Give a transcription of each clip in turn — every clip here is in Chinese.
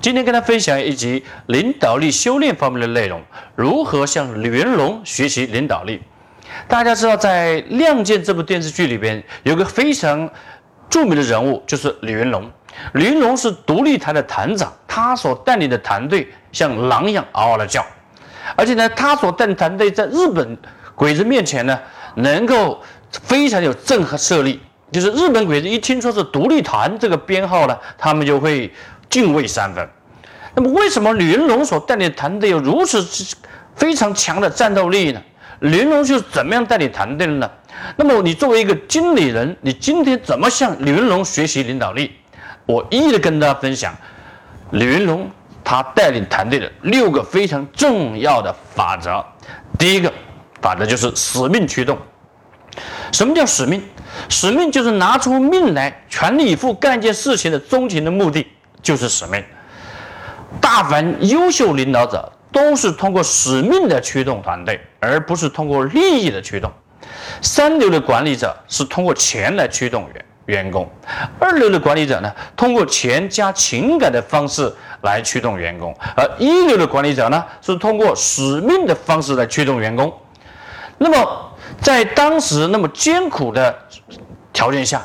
今天跟大家分享一集领导力修炼方面的内容，如何向李云龙学习领导力。大家知道，在《亮剑》这部电视剧里边，有个非常著名的人物，就是李云龙。李云龙是独立团的团长，他所带领的团队像狼一样嗷嗷的叫，而且呢，他所带领团队在日本鬼子面前呢，能够非常有震慑力。就是日本鬼子一听说是独立团这个编号呢，他们就会敬畏三分。那么，为什么李云龙所带领的团队有如此非常强的战斗力呢？李云龙是怎么样带领团队的呢？那么，你作为一个经理人，你今天怎么向李云龙学习领导力？我一一的跟大家分享李云龙他带领团队的六个非常重要的法则。第一个法则就是使命驱动。什么叫使命？使命就是拿出命来，全力以赴干一件事情的终极的目的，就是使命。大凡优秀领导者都是通过使命的驱动团队，而不是通过利益的驱动。三流的管理者是通过钱来驱动员员工，二流的管理者呢，通过钱加情感的方式来驱动员工，而一流的管理者呢，是通过使命的方式来驱动员工。那么。在当时那么艰苦的条件下，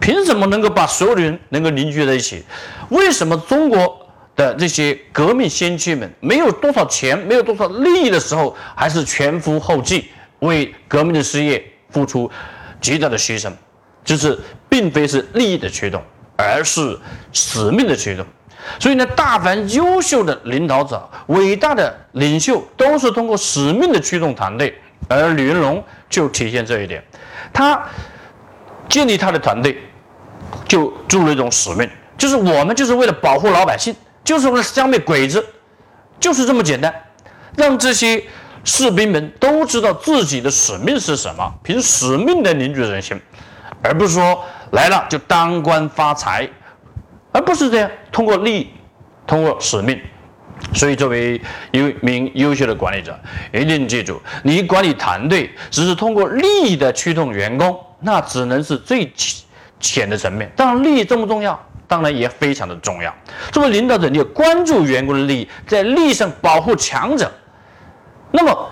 凭什么能够把所有的人能够凝聚在一起？为什么中国的这些革命先驱们没有多少钱、没有多少利益的时候，还是前赴后继为革命的事业付出极大的牺牲？就是并非是利益的驱动，而是使命的驱动。所以呢，大凡优秀的领导者、伟大的领袖，都是通过使命的驱动团队。而李云龙就体现这一点，他建立他的团队，就注了一种使命，就是我们就是为了保护老百姓，就是为了消灭鬼子，就是这么简单，让这些士兵们都知道自己的使命是什么，凭使命的凝聚人心，而不是说来了就当官发财，而不是这样通过利益，通过使命。所以，作为一名优秀的管理者，一定记住，你管理团队只是通过利益的驱动员工，那只能是最浅的层面。当然，利益重不重要？当然也非常的重要。作为领导者，你要关注员工的利益，在利益上保护强者。那么，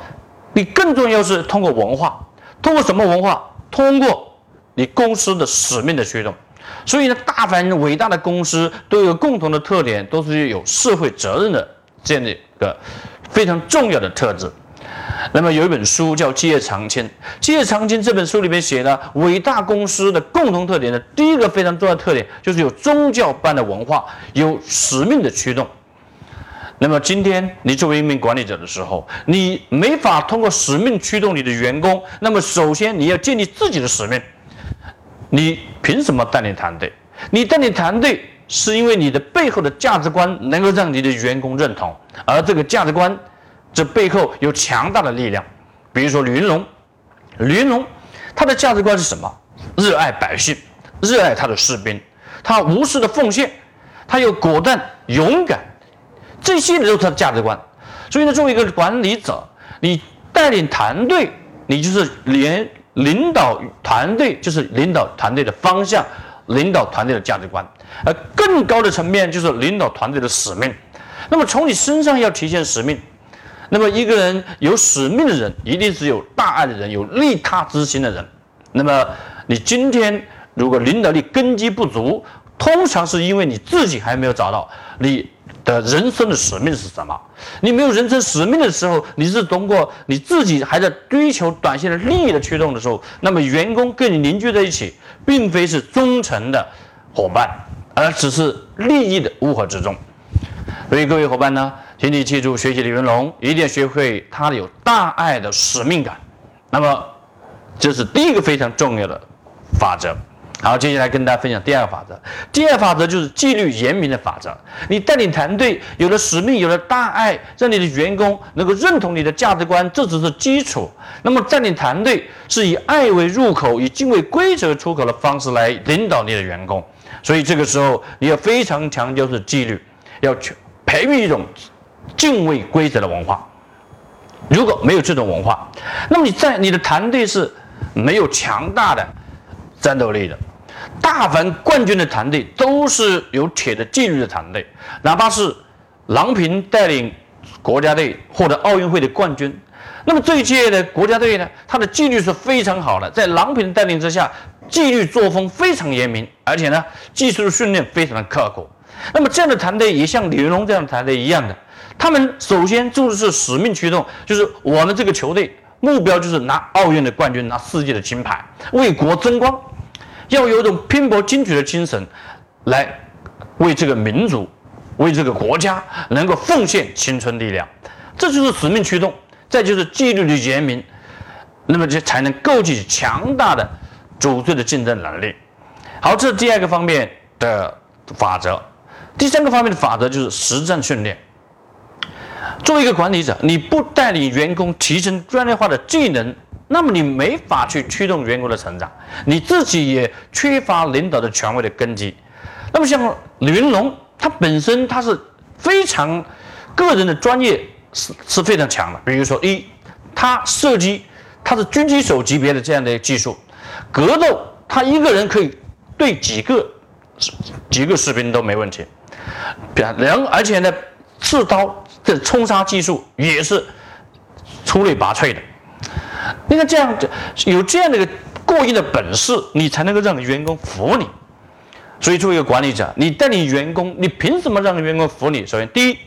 你更重要是通过文化，通过什么文化？通过你公司的使命的驱动。所以呢，大凡伟大的公司都有共同的特点，都是有社会责任的。这样的一个非常重要的特质。那么有一本书叫《基业长青》，《基业长青》这本书里面写的伟大公司的共同特点的，第一个非常重要的特点就是有宗教般的文化，有使命的驱动。那么今天你作为一名管理者的时候，你没法通过使命驱动你的员工，那么首先你要建立自己的使命。你凭什么带领团队？你带领团队。是因为你的背后的价值观能够让你的员工认同，而这个价值观，这背后有强大的力量。比如说李云龙，李云龙，他的价值观是什么？热爱百姓，热爱他的士兵，他无私的奉献，他又果断勇敢，这些都是他的价值观。所以呢，作为一个管理者，你带领团队，你就是连领导团队，就是领导团队的方向。领导团队的价值观，而更高的层面就是领导团队的使命。那么从你身上要体现使命，那么一个人有使命的人，一定是有大爱的人，有利他之心的人。那么你今天如果领导力根基不足，通常是因为你自己还没有找到你。的人生的使命是什么？你没有人生使命的时候，你是通过你自己还在追求短线的利益的驱动的时候，那么员工跟你凝聚在一起，并非是忠诚的伙伴，而只是利益的乌合之众。所以各位伙伴呢，请你记住，学习李云龙，一定要学会他有大爱的使命感。那么，这是第一个非常重要的法则。好，接下来跟大家分享第二个法则。第二个法则就是纪律严明的法则。你带领团队有了使命，有了大爱，让你的员工能够认同你的价值观，这只是基础。那么带领团队是以爱为入口，以敬畏规则出口的方式来领导你的员工。所以这个时候你要非常强调是纪律，要去培育一种敬畏规则的文化。如果没有这种文化，那么你在你的团队是没有强大的战斗力的。大凡冠军的团队都是有铁的纪律的团队，哪怕是郎平带领国家队获得奥运会的冠军，那么这一届的国家队呢，他的纪律是非常好的，在郎平的带领之下，纪律作风非常严明，而且呢，技术训练非常的刻苦。那么这样的团队也像李云龙这样的团队一样的，他们首先就是使命驱动，就是我们这个球队目标就是拿奥运的冠军，拿世界的金牌，为国争光。要有一种拼搏进取的精神，来为这个民族、为这个国家能够奉献青春力量，这就是使命驱动。再就是纪律的严明，那么这才能构建强大的组织的竞争能力。好，这是第二个方面的法则。第三个方面的法则就是实战训练。作为一个管理者，你不带领员工提升专业化的技能。那么你没法去驱动员工的成长，你自己也缺乏领导的权威的根基。那么像李云龙，他本身他是非常个人的专业是是非常强的。比如说，一，他射击他是狙击手级别的这样的技术，格斗他一个人可以对几个几个士兵都没问题。表然而且呢，刺刀的冲杀技术也是出类拔萃的。你看这样，有这样的一个过硬的本事，你才能够让员工服你。所以，作为一个管理者，你带领员工，你凭什么让员工服你？首先，第一，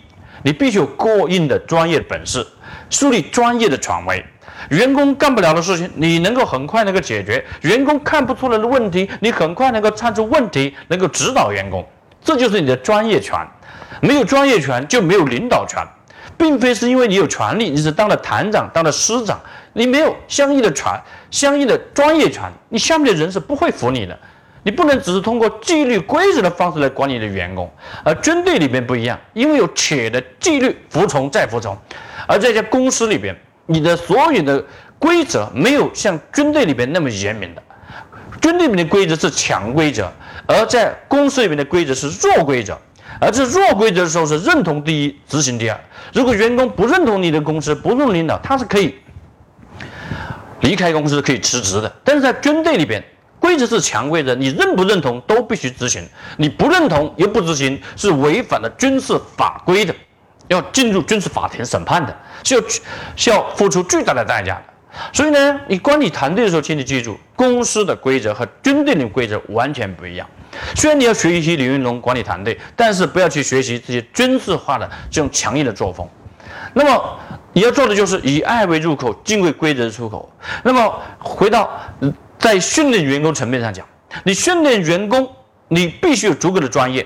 你必须有过硬的专业本事，树立专业的权威。员工干不了的事情，你能够很快能够解决；员工看不出来的问题，你很快能够看出问题，能够指导员工。这就是你的专业权。没有专业权，就没有领导权。并非是因为你有权利，你是当了团长、当了师长，你没有相应的权、相应的专业权，你下面的人是不会服你的。你不能只是通过纪律规则的方式来管理你的员工，而军队里边不一样，因为有铁的纪律，服从再服从。而在家公司里边，你的所有的规则没有像军队里边那么严明的，军队里面的规则是强规则，而在公司里面的规则是弱规则。而这弱规则的时候是认同第一，执行第二。如果员工不认同你的公司，不认同领导，他是可以离开公司，可以辞职的。但是在军队里边，规则是强规则，你认不认同都必须执行。你不认同又不执行，是违反了军事法规的，要进入军事法庭审判的，是要需要付出巨大的代价的。所以呢，你管理团队的时候，请你记住，公司的规则和军队的规则完全不一样。虽然你要学习李云龙管理团队，但是不要去学习这些军事化的这种强硬的作风。那么你要做的就是以爱为入口，敬畏规则的出口。那么回到在训练员工层面上讲，你训练员工，你必须有足够的专业，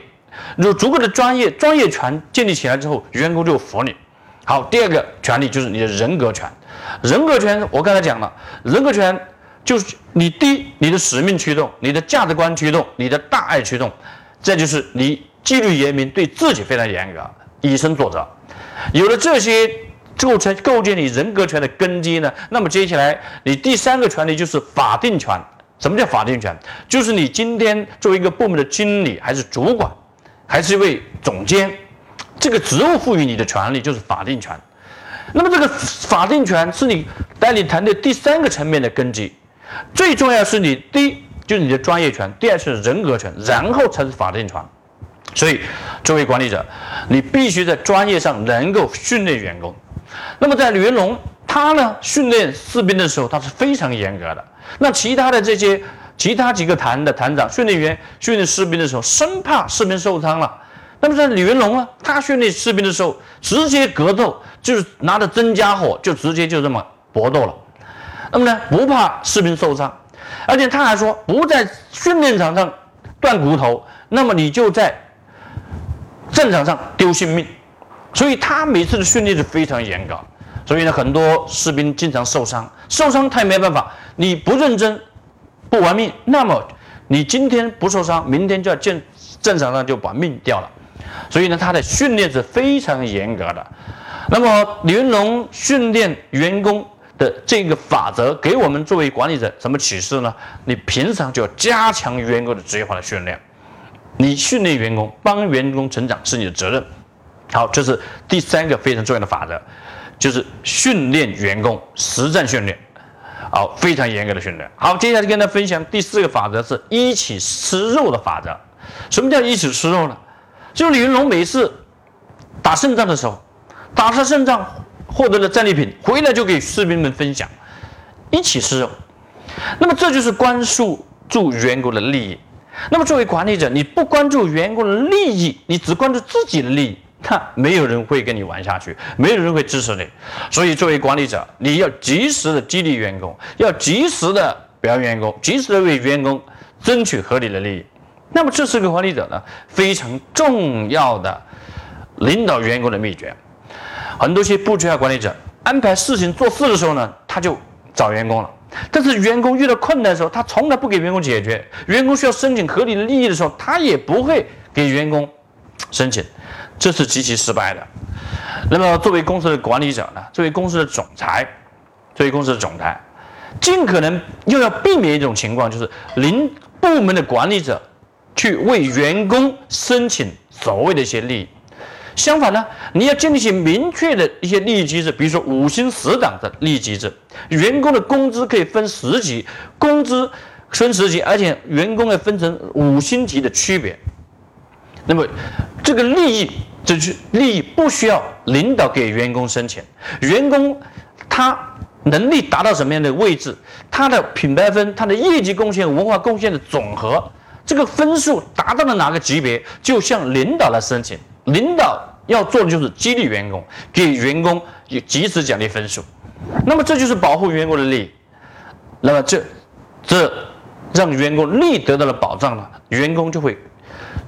有足够的专业专业权建立起来之后，员工就服你。好，第二个权利就是你的人格权。人格权我刚才讲了，人格权。就是你第一，你的使命驱动，你的价值观驱动，你的大爱驱动，再就是你纪律严明，对自己非常严格，以身作则。有了这些构成构建你人格权的根基呢，那么接下来你第三个权利就是法定权。什么叫法定权？就是你今天作为一个部门的经理，还是主管，还是一位总监，这个职务赋予你的权利就是法定权。那么这个法定权是你带领团队第三个层面的根基。最重要是你第一就是你的专业权，第二是人格权，然后才是法定权。所以，作为管理者，你必须在专业上能够训练员工。那么，在李云龙他呢训练士兵的时候，他是非常严格的。那其他的这些其他几个团的团长训练员训练士兵的时候，生怕士兵受伤了。那么在李云龙呢，他训练士兵的时候，直接格斗，就是拿着真家伙就直接就这么搏斗了。那么呢，不怕士兵受伤，而且他还说不在训练场上断骨头，那么你就在战场上丢性命。所以他每次的训练是非常严格，所以呢，很多士兵经常受伤，受伤他也没办法。你不认真，不玩命，那么你今天不受伤，明天就要见战场上就把命掉了。所以呢，他的训练是非常严格的。那么李云龙训练员工的这个法则，给我们作为管理者什么启示呢？你平常就要加强员工的职业化的训练。你训练员工，帮员工成长是你的责任。好，这是第三个非常重要的法则，就是训练员工，实战训练。好，非常严格的训练。好，接下来跟大家分享第四个法则，是一起吃肉的法则。什么叫一起吃肉呢？就李云龙每次打胜仗的时候，打他胜仗获得了战利品，回来就给士兵们分享，一起吃肉。那么这就是关注住员工的利益。那么作为管理者，你不关注员工的利益，你只关注自己的利益。那没有人会跟你玩下去，没有人会支持你。所以，作为管理者，你要及时的激励员工，要及时的表扬员工，及时的为员工争取合理的利益。那么，这是个管理者呢非常重要的领导员工的秘诀。很多些不需要管理者安排事情做事的时候呢，他就找员工了。但是，员工遇到困难的时候，他从来不给员工解决。员工需要申请合理的利益的时候，他也不会给员工申请。这是极其失败的。那么，作为公司的管理者呢？作为公司的总裁，作为公司的总裁，尽可能又要避免一种情况，就是零部门的管理者去为员工申请所谓的一些利益。相反呢，你要建立起明确的一些利益机制，比如说五星十档的利益机制，员工的工资可以分十级，工资分十级，而且员工要分成五星级的区别。那么，这个利益，这是利益不需要领导给员工申请，员工他能力达到什么样的位置，他的品牌分、他的业绩贡献、文化贡献的总和，这个分数达到了哪个级别，就向领导来申请。领导要做的就是激励员工，给员工以及时奖励分数。那么这就是保护员工的利益。那么这这让员工利益得到了保障了，员工就会。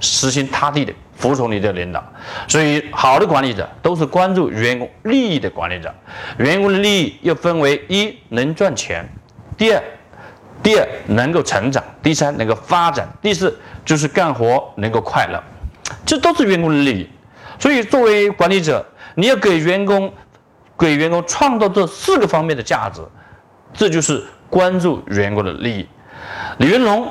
死心塌地的服从你的领导，所以好的管理者都是关注员工利益的管理者。员工的利益又分为一能赚钱，第二，第二能够成长，第三能够发展，第四就是干活能够快乐，这都是员工的利益。所以作为管理者，你要给员工给员工创造这四个方面的价值，这就是关注员工的利益。李云龙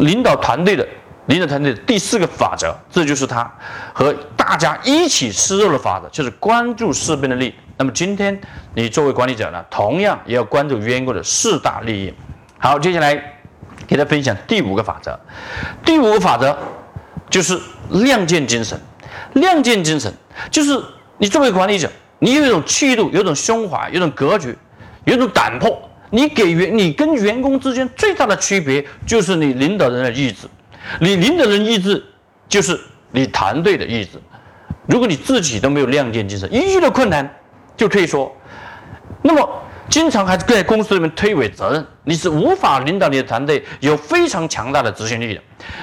领导团队的。领导团队的第四个法则，这就是他和大家一起吃肉的法则，就是关注士兵的利益。那么今天你作为管理者呢，同样也要关注员工的四大利益。好，接下来给大家分享第五个法则。第五个法则就是亮剑精神。亮剑精神就是你作为管理者，你有一种气度，有一种胸怀，有一种格局，有一种胆魄。你给员，你跟员工之间最大的区别就是你领导人的意志。你领导人意志就是你团队的意志。如果你自己都没有亮剑精神，一遇到困难就退缩，那么经常还是在公司里面推诿责任，你是无法领导你的团队有非常强大的执行力的。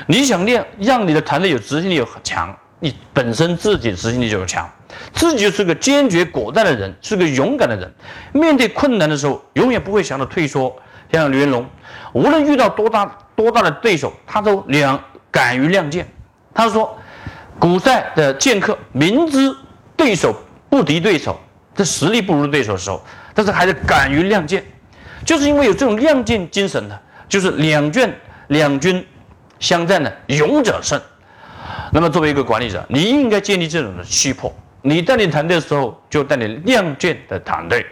你想练让你的团队有执行力有很强，你本身自己执行力就有强，自己就是个坚决果断的人，是个勇敢的人。面对困难的时候，永远不会想着退缩。像刘云龙，无论遇到多大。多大的对手，他都两敢于亮剑。他说，古代的剑客明知对手不敌对手，这实力不如对手的时候，但是还是敢于亮剑，就是因为有这种亮剑精神呢。就是两卷两军相战的勇者胜。那么作为一个管理者，你应该建立这种的气魄。你带领团队的时候，就带领亮剑的团队。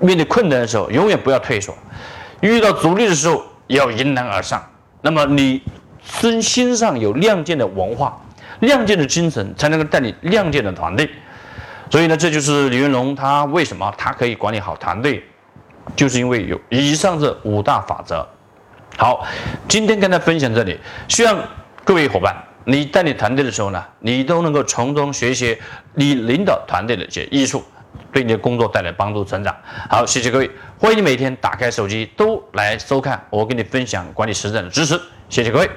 面对困难的时候，永远不要退缩。遇到阻力的时候，要迎难而上。那么你身心上有亮剑的文化、亮剑的精神，才能够带领亮剑的团队。所以呢，这就是李云龙他为什么他可以管理好团队，就是因为有以上这五大法则。好，今天跟大家分享这里，希望各位伙伴，你带领团队的时候呢，你都能够从中学习你领导团队的一些艺术。对你的工作带来帮助、成长。好，谢谢各位，欢迎你每天打开手机都来收看我给你分享管理实战的知识。谢谢各位。